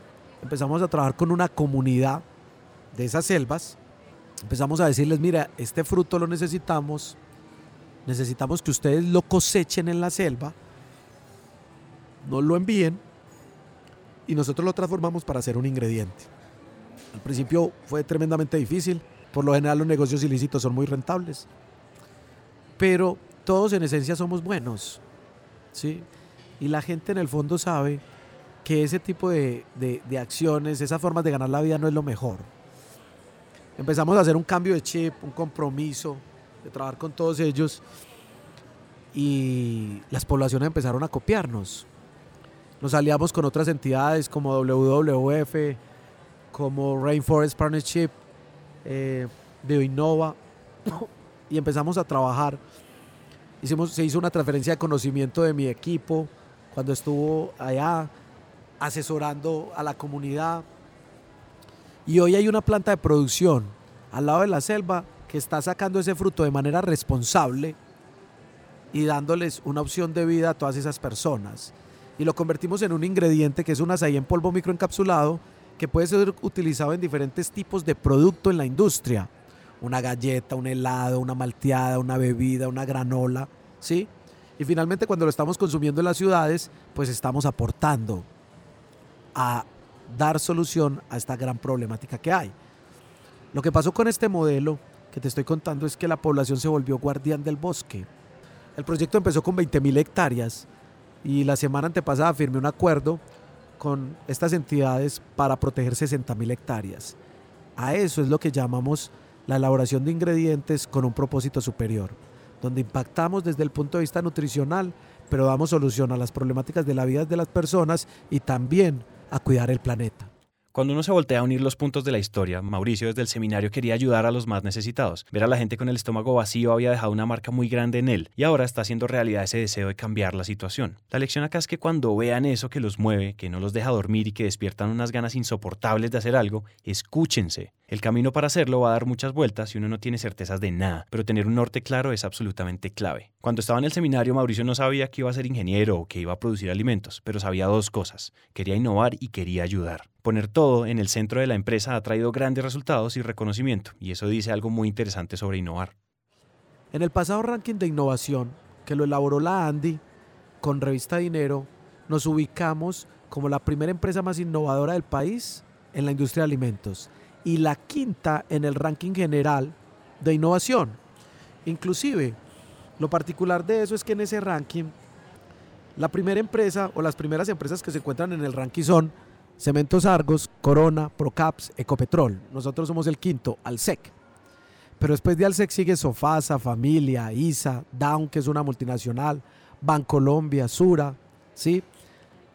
Speaker 2: empezamos a trabajar con una comunidad de esas selvas. Empezamos a decirles, mira, este fruto lo necesitamos, necesitamos que ustedes lo cosechen en la selva, nos lo envíen y nosotros lo transformamos para hacer un ingrediente. Al principio fue tremendamente difícil, por lo general los negocios ilícitos son muy rentables, pero todos en esencia somos buenos, ¿sí? Y la gente en el fondo sabe que ese tipo de, de acciones, esas formas de ganar la vida no es lo mejor. Empezamos a hacer un cambio de chip, un compromiso, de trabajar con todos ellos y las poblaciones empezaron a copiarnos. Nos aliamos con otras entidades como WWF, como Rainforest Partnership, eh, Innova y empezamos a trabajar. Hicimos, se hizo una transferencia de conocimiento de mi equipo cuando estuvo allá asesorando a la comunidad. Y hoy hay una planta de producción al lado de la selva que está sacando ese fruto de manera responsable y dándoles una opción de vida a todas esas personas. Y lo convertimos en un ingrediente que es un azaí en polvo microencapsulado que puede ser utilizado en diferentes tipos de producto en la industria. Una galleta, un helado, una malteada, una bebida, una granola, ¿sí? Y finalmente cuando lo estamos consumiendo en las ciudades, pues estamos aportando a dar solución a esta gran problemática que hay. Lo que pasó con este modelo que te estoy contando es que la población se volvió guardián del bosque. El proyecto empezó con 20.000 hectáreas y la semana antepasada firmé un acuerdo con estas entidades para proteger 60.000 hectáreas. A eso es lo que llamamos la elaboración de ingredientes con un propósito superior, donde impactamos desde el punto de vista nutricional, pero damos solución a las problemáticas de la vida de las personas y también a cuidar el planeta.
Speaker 1: Cuando uno se voltea a unir los puntos de la historia, Mauricio desde el seminario quería ayudar a los más necesitados. Ver a la gente con el estómago vacío había dejado una marca muy grande en él y ahora está haciendo realidad ese deseo de cambiar la situación. La lección acá es que cuando vean eso que los mueve, que no los deja dormir y que despiertan unas ganas insoportables de hacer algo, escúchense. El camino para hacerlo va a dar muchas vueltas y uno no tiene certezas de nada, pero tener un norte claro es absolutamente clave. Cuando estaba en el seminario, Mauricio no sabía que iba a ser ingeniero o que iba a producir alimentos, pero sabía dos cosas, quería innovar y quería ayudar. Poner todo en el centro de la empresa ha traído grandes resultados y reconocimiento, y eso dice algo muy interesante sobre innovar.
Speaker 2: En el pasado ranking de innovación, que lo elaboró la Andy con Revista Dinero, nos ubicamos como la primera empresa más innovadora del país en la industria de alimentos y la quinta en el ranking general de innovación. Inclusive, lo particular de eso es que en ese ranking, la primera empresa o las primeras empresas que se encuentran en el ranking son Cementos Argos, Corona, Procaps, Ecopetrol. Nosotros somos el quinto, Alsec. Pero después de Alsec sigue Sofasa, Familia, ISA, Down, que es una multinacional, Bancolombia, Sura, ¿sí?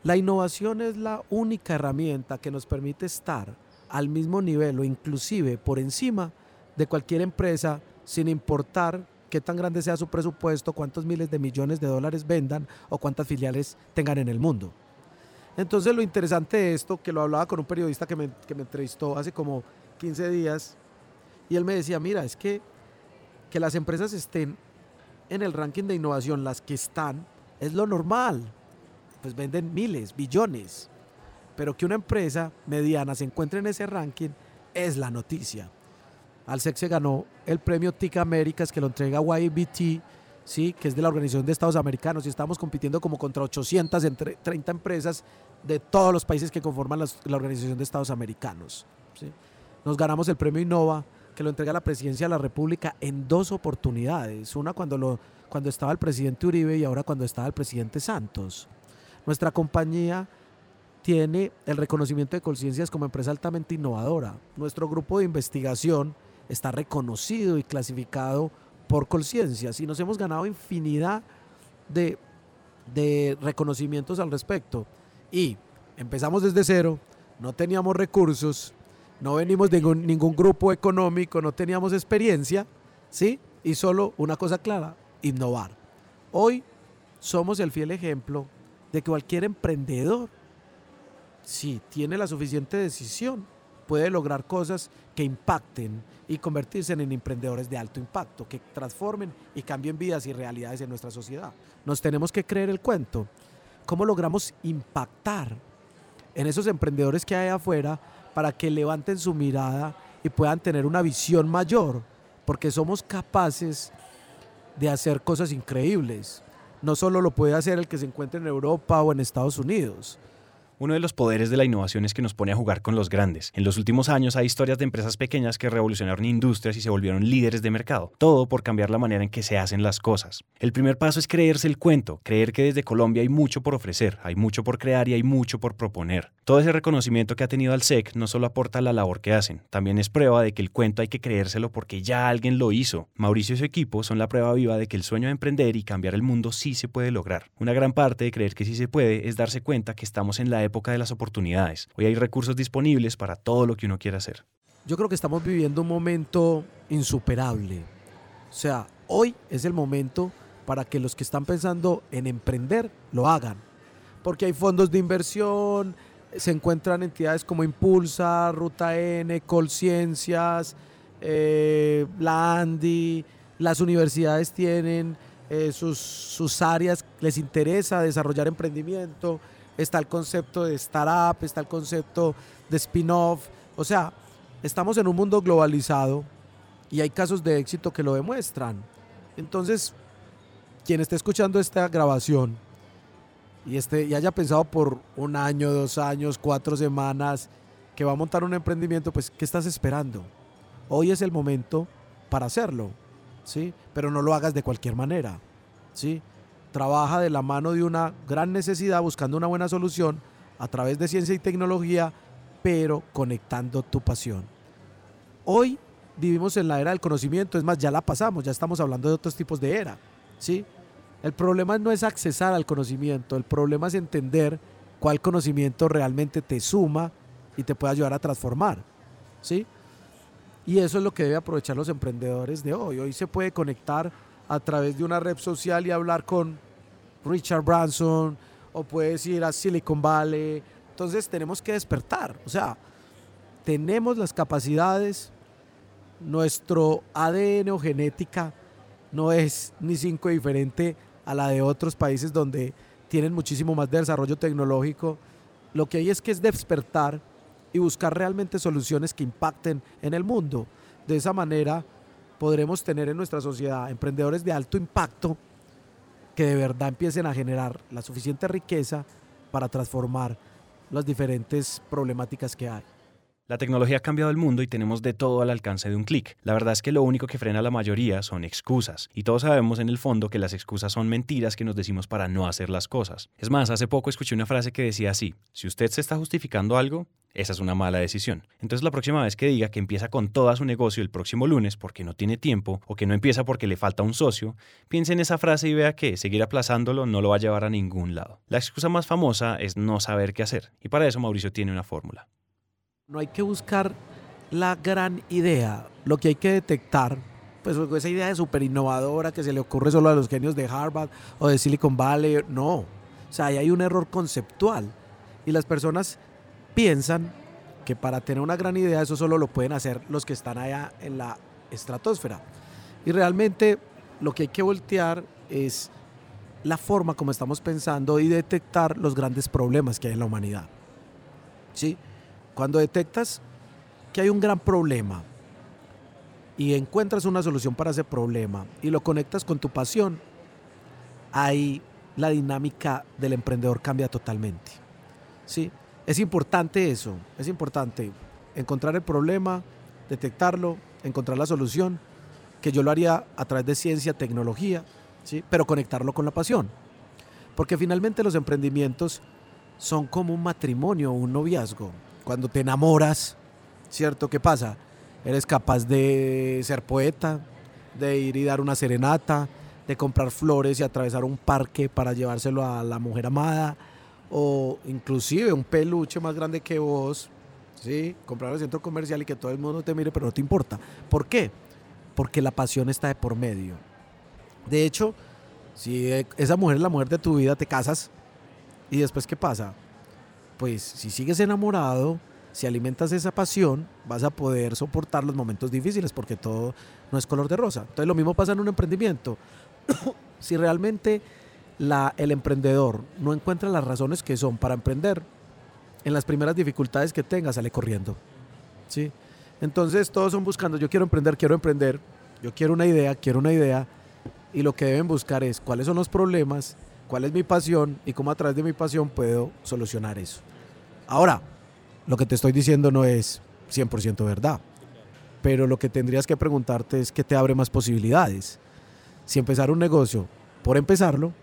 Speaker 2: La innovación es la única herramienta que nos permite estar al mismo nivel o inclusive por encima de cualquier empresa sin importar qué tan grande sea su presupuesto, cuántos miles de millones de dólares vendan o cuántas filiales tengan en el mundo. Entonces lo interesante de esto, que lo hablaba con un periodista que me, que me entrevistó hace como 15 días, y él me decía, mira, es que, que las empresas estén en el ranking de innovación, las que están, es lo normal. Pues venden miles, billones pero que una empresa mediana se encuentre en ese ranking es la noticia. Alsec se ganó el premio TIC Américas que lo entrega YBT, ¿sí? que es de la Organización de Estados Americanos, y estamos compitiendo como contra 800 entre 30 empresas de todos los países que conforman la Organización de Estados Americanos. Nos ganamos el premio Innova, que lo entrega la Presidencia de la República en dos oportunidades, una cuando, cuando estaba el presidente Uribe y ahora cuando estaba el presidente Santos. Nuestra compañía tiene el reconocimiento de conciencias como empresa altamente innovadora. Nuestro grupo de investigación está reconocido y clasificado por conciencias y nos hemos ganado infinidad de reconocimientos al respecto. Y empezamos desde cero, no teníamos recursos, no venimos de ningún, grupo económico, no teníamos experiencia, ¿sí? Y solo una cosa clara, innovar. Hoy somos el fiel ejemplo de que cualquier emprendedor si tiene la suficiente decisión, puede lograr cosas que impacten y convertirse en emprendedores de alto impacto, que transformen y cambien vidas y realidades en nuestra sociedad. Nos tenemos que creer el cuento. ¿Cómo logramos impactar en esos emprendedores que hay afuera para que levanten su mirada y puedan tener una visión mayor? Porque somos capaces de hacer cosas increíbles. No solo lo puede hacer el que se encuentre en Europa o en Estados Unidos
Speaker 1: Uno de los poderes de la innovación es que nos pone a jugar con los grandes. En los últimos años hay historias de empresas pequeñas que revolucionaron industrias y se volvieron líderes de mercado. Todo por cambiar la manera en que se hacen las cosas. El primer paso es creerse el cuento, creer que desde Colombia hay mucho por ofrecer, hay mucho por crear y hay mucho por proponer. Todo ese reconocimiento que ha tenido al SEC no solo aporta la labor que hacen, también es prueba de que el cuento hay que creérselo porque ya alguien lo hizo. Mauricio y su equipo son la prueba viva de que el sueño de emprender y cambiar el mundo sí se puede lograr. Una gran parte de creer que sí se puede es darse cuenta que estamos en la época de las oportunidades. Hoy hay recursos disponibles para todo lo que uno quiera hacer.
Speaker 2: Yo creo que estamos viviendo un momento insuperable. O sea, hoy es el momento para que los que están pensando en emprender lo hagan. Porque hay fondos de inversión, se encuentran entidades como Impulsa, Ruta N, Colciencias, eh, la las universidades tienen eh, sus, sus áreas, les interesa desarrollar emprendimiento, está el concepto de startup, está el concepto de spin-off, o sea, estamos en un mundo globalizado y hay casos de éxito que lo demuestran. Entonces, quien esté escuchando esta grabación y, este, y haya pensado por un año, dos años, cuatro semanas que va a montar un emprendimiento, pues, ¿qué estás esperando? Hoy es el momento para hacerlo, ¿sí? Pero no lo hagas de cualquier manera, ¿sí? Trabaja de la mano de una gran necesidad, buscando una buena solución a través de ciencia y tecnología, pero conectando tu pasión. Hoy vivimos en la era del conocimiento, es más, ya la pasamos, ya estamos hablando de otros tipos de era, ¿sí? El problema no es accesar al conocimiento, el problema es entender cuál conocimiento realmente te suma y te puede ayudar a transformar, ¿sí? Y eso es lo que deben aprovechar los emprendedores de hoy. Hoy se puede conectar a través de una red social y hablar con Richard Branson o puedes ir a Silicon Valley. Entonces tenemos que despertar, o sea, tenemos las capacidades, nuestro ADN o genética no es ni cinco diferente a la de otros países donde tienen muchísimo más de desarrollo tecnológico. Lo que hay es que es despertar y buscar realmente soluciones que impacten en el mundo. De esa manera podremos tener en nuestra sociedad emprendedores de alto impacto que de verdad empiecen a generar la suficiente riqueza para transformar las diferentes problemáticas que hay.
Speaker 1: La tecnología ha cambiado el mundo y tenemos de todo al alcance de un clic. La verdad es que lo único que frena a la mayoría son excusas. Y todos sabemos en el fondo que las excusas son mentiras que nos decimos para no hacer las cosas. Es más, hace poco escuché una frase que decía así, si usted se está justificando algo, esa es una mala decisión. Entonces la próxima vez que diga que empieza con todo su negocio el próximo lunes porque no tiene tiempo o que no empieza porque le falta un socio, piense en esa frase y vea que seguir aplazándolo no lo va a llevar a ningún lado. La excusa más famosa es no saber qué hacer. Y para eso Mauricio tiene una fórmula.
Speaker 2: No hay que buscar la gran idea, lo que hay que detectar, pues esa idea de súper innovadora que se le ocurre solo a los genios de Harvard o de Silicon Valley, no. O sea, ahí hay un error conceptual y las personas piensan que para tener una gran idea eso solo lo pueden hacer los que están allá en la estratosfera. Y realmente lo que hay que voltear es la forma como estamos pensando y detectar los grandes problemas que hay en la humanidad. ¿Sí? Cuando detectas que hay un gran problema y encuentras una solución para ese problema y lo conectas con tu pasión, ahí la dinámica del emprendedor cambia totalmente. ¿Sí? Es importante eso, es importante encontrar el problema, detectarlo, encontrar la solución, que yo lo haría a través de ciencia, tecnología, ¿sí? pero conectarlo con la pasión. Porque finalmente los emprendimientos son como un matrimonio, un noviazgo cuando te enamoras, ¿cierto? ¿Qué pasa? Eres capaz de ser poeta, de ir y dar una serenata, de comprar flores y atravesar un parque para llevárselo a la mujer amada, o inclusive un peluche más grande que vos, ¿sí? Comprar al centro comercial y que todo el mundo te mire, pero no te importa. ¿Por qué? Porque la pasión está de por medio. De hecho, si esa mujer es la mujer de tu vida, te casas y después ¿qué pasa? Pues si sigues enamorado, si alimentas esa pasión, vas a poder soportar los momentos difíciles porque todo no es color de rosa. Entonces lo mismo pasa en un emprendimiento. si realmente el emprendedor no encuentra las razones que son para emprender, en las primeras dificultades que tenga sale corriendo. ¿sí? Entonces todos son buscando, yo quiero emprender, quiero emprender, yo quiero una idea, quiero una idea, y lo que deben buscar es cuáles son los problemas, cuál es mi pasión y cómo a través de mi pasión puedo solucionar eso. Ahora, lo que te estoy diciendo no es 100% verdad, pero lo que tendrías que preguntarte es qué te abre más posibilidades. Si empezar un negocio por empezarlo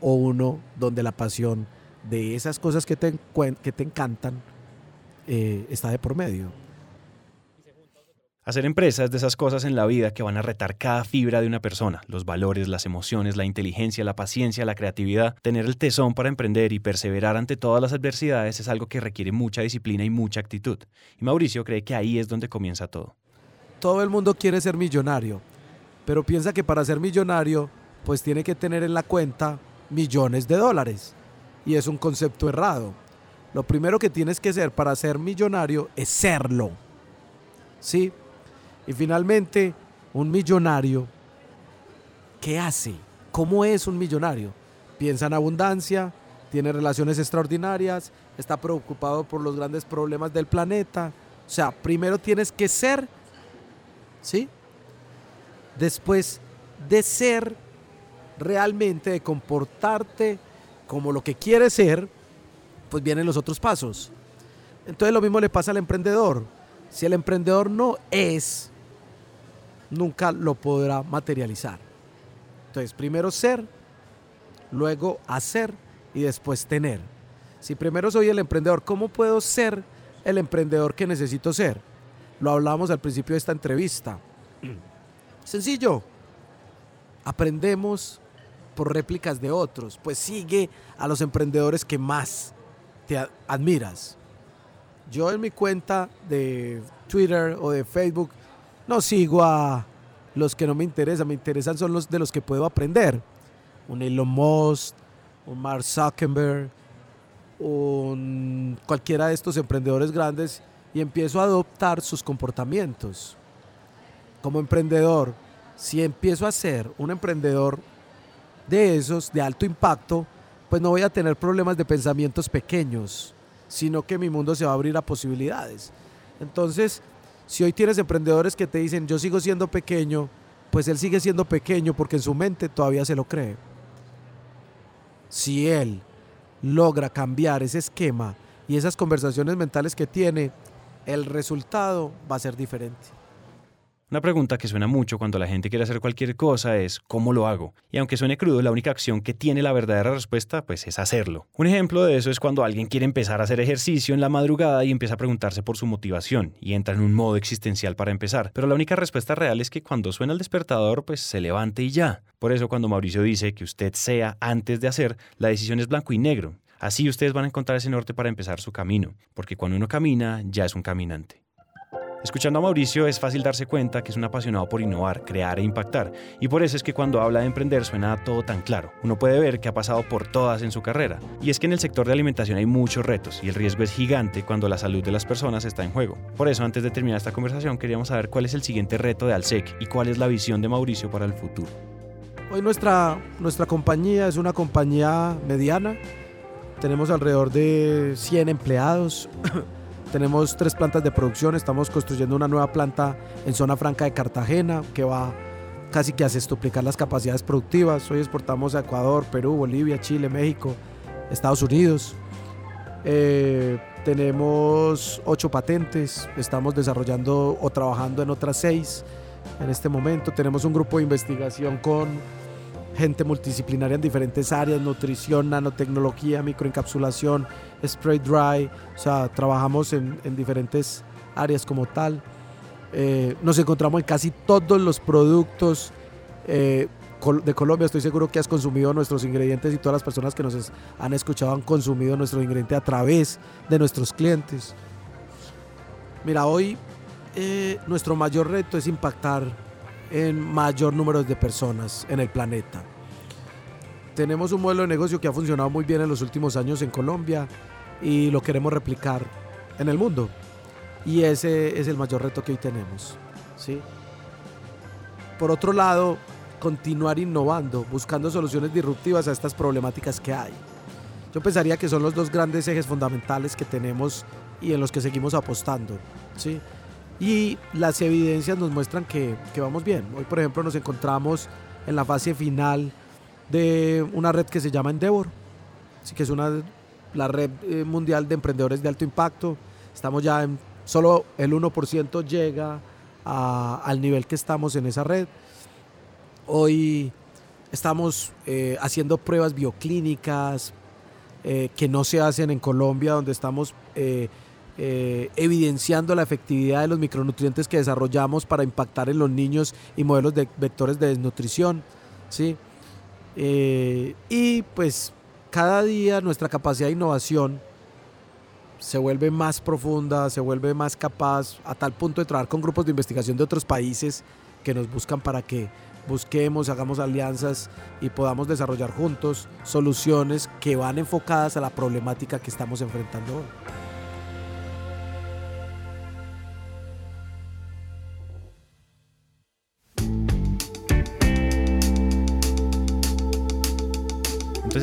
Speaker 2: o uno donde la pasión de esas cosas que te, que te encantan eh, está de por medio.
Speaker 1: Hacer empresas de esas cosas en la vida que van a retar cada fibra de una persona, los valores, las emociones, la inteligencia, la paciencia, la creatividad, tener el tesón para emprender y perseverar ante todas las adversidades es algo que requiere mucha disciplina y mucha actitud. Y Mauricio cree que ahí es donde comienza todo.
Speaker 2: Todo el mundo quiere ser millonario, pero piensa que para ser millonario pues tiene que tener en la cuenta millones de dólares. Y es un concepto errado. Lo primero que tienes que hacer para ser millonario es serlo. ¿Sí? Y finalmente, un millonario, ¿qué hace? ¿Cómo es un millonario? Piensa en abundancia, tiene relaciones extraordinarias, está preocupado por los grandes problemas del planeta. O sea, primero tienes que ser, ¿sí? Después de ser realmente, de comportarte como lo que quieres ser, pues vienen los otros pasos. Entonces lo mismo le pasa al emprendedor. Si el emprendedor no es, nunca lo podrá materializar. Entonces, primero ser, luego hacer y después tener. Si primero soy el emprendedor, ¿cómo puedo ser el emprendedor que necesito ser? Lo hablamos al principio de esta entrevista. Sencillo. Aprendemos por réplicas de otros. Pues sigue a los emprendedores que más te admiras. Yo en mi cuenta de Twitter o de Facebook no sigo a los que no me interesan, me interesan son los de los que puedo aprender. Un Elon Musk, un Mark Zuckerberg, un, cualquiera de estos emprendedores grandes y empiezo a adoptar sus comportamientos. Como emprendedor, si empiezo a ser un emprendedor de esos, de alto impacto, pues no voy a tener problemas de pensamientos pequeños, sino que mi mundo se va a abrir a posibilidades. Entonces, si hoy tienes emprendedores que te dicen, yo sigo siendo pequeño, pues él sigue siendo pequeño porque en su mente todavía se lo cree. Si él logra cambiar ese esquema y esas conversaciones mentales que tiene, el resultado va a ser diferente.
Speaker 1: Una pregunta que suena mucho cuando la gente quiere hacer cualquier cosa es ¿cómo lo hago? Y aunque suene crudo, la única acción que tiene la verdadera respuesta pues es hacerlo. Un ejemplo de eso es cuando alguien quiere empezar a hacer ejercicio en la madrugada y empieza a preguntarse por su motivación y entra en un modo existencial para empezar. Pero la única respuesta real es que cuando suena el despertador pues se levante y ya. Por eso cuando Mauricio dice que usted sea antes de hacer, la decisión es blanco y negro. Así ustedes van a encontrar ese norte para empezar su camino, porque cuando uno camina ya es un caminante. Escuchando a Mauricio es fácil darse cuenta que es un apasionado por innovar, crear e impactar, y por eso es que cuando habla de emprender suena todo tan claro. Uno puede ver que ha pasado por todas en su carrera, y es que en el sector de alimentación hay muchos retos y el riesgo es gigante cuando la salud de las personas está en juego. Por eso, antes de terminar esta conversación, queríamos saber cuál es el siguiente reto de Alsec y cuál es la visión de Mauricio para el futuro.
Speaker 2: Hoy nuestra, nuestra compañía es una compañía mediana, tenemos alrededor de 100 empleados. Tenemos tres plantas de producción, estamos construyendo una nueva planta en zona franca de Cartagena que va casi que a sextuplicar las capacidades productivas. Hoy exportamos a Ecuador, Perú, Bolivia, Chile, México, Estados Unidos. Eh, tenemos ocho patentes, estamos desarrollando o trabajando en otras seis en este momento. Tenemos un grupo de investigación con gente multidisciplinaria en diferentes áreas, nutrición, nanotecnología, microencapsulación, spray dry, o sea, trabajamos en, diferentes áreas como tal. Eh, nos encontramos en casi todos los productos eh, de Colombia. Estoy seguro que has consumido nuestros ingredientes y todas las personas que nos han escuchado han consumido nuestros ingredientes a través de nuestros clientes. Mira, hoy eh, nuestro mayor reto es impactar en mayor número de personas en el planeta. Tenemos un modelo de negocio que ha funcionado muy bien en los últimos años en Colombia y lo queremos replicar en el mundo. Y ese es el mayor reto que hoy tenemos. ¿sí? Por otro lado, continuar innovando, buscando soluciones disruptivas a estas problemáticas que hay. Yo pensaría que son los dos grandes ejes fundamentales que tenemos y en los que seguimos apostando. ¿sí? Y las evidencias nos muestran que, vamos bien. Hoy, por ejemplo, nos encontramos en la fase final de una red que se llama Endeavor, así que es una la red eh, mundial de emprendedores de alto impacto. Estamos ya en, solo el 1% llega al nivel que estamos en esa red. Hoy estamos eh, haciendo pruebas bioclínicas eh, que no se hacen en Colombia, donde estamos evidenciando la efectividad de los micronutrientes que desarrollamos para impactar en los niños y modelos de vectores de desnutrición. ¿sí? y pues cada día nuestra capacidad de innovación se vuelve más profunda, se vuelve más capaz, a tal punto de trabajar con grupos de investigación de otros países que nos buscan para que busquemos, hagamos alianzas y podamos desarrollar juntos soluciones que van enfocadas a la problemática que estamos enfrentando hoy.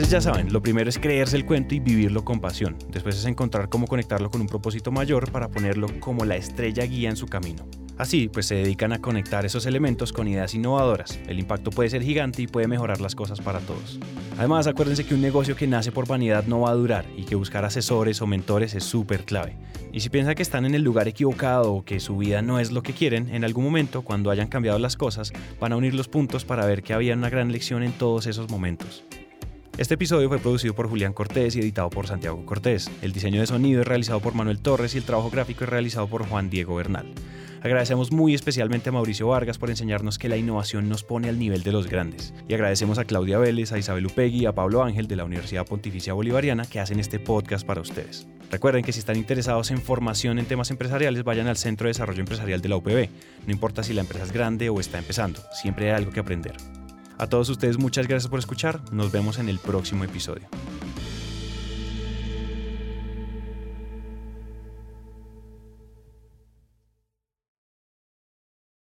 Speaker 1: Ya saben, lo primero es creerse el cuento y vivirlo con pasión. Después es encontrar cómo conectarlo con un propósito mayor para ponerlo como la estrella guía en su camino. Así, pues se dedican a conectar esos elementos con ideas innovadoras. El impacto puede ser gigante y puede mejorar las cosas para todos. Además, acuérdense que un negocio que nace por vanidad no va a durar y que buscar asesores o mentores es súper clave. Y si piensan que están en el lugar equivocado o que su vida no es lo que quieren, en algún momento, cuando hayan cambiado las cosas, van a unir los puntos para ver que había una gran lección en todos esos momentos. Este episodio fue producido por Julián Cortés y editado por Santiago Cortés. El diseño de sonido es realizado por Manuel Torres y el trabajo gráfico es realizado por Juan Diego Bernal. Agradecemos muy especialmente a Mauricio Vargas por enseñarnos que la innovación nos pone al nivel de los grandes. Y agradecemos a Claudia Vélez, a Isabel Upegui y a Pablo Ángel de la Universidad Pontificia Bolivariana que hacen este podcast para ustedes. Recuerden que si están interesados en formación en temas empresariales, vayan al Centro de Desarrollo Empresarial de la UPB. No importa si la empresa es grande o está empezando, siempre hay algo que aprender. A todos ustedes muchas gracias por escuchar, nos vemos en el próximo episodio.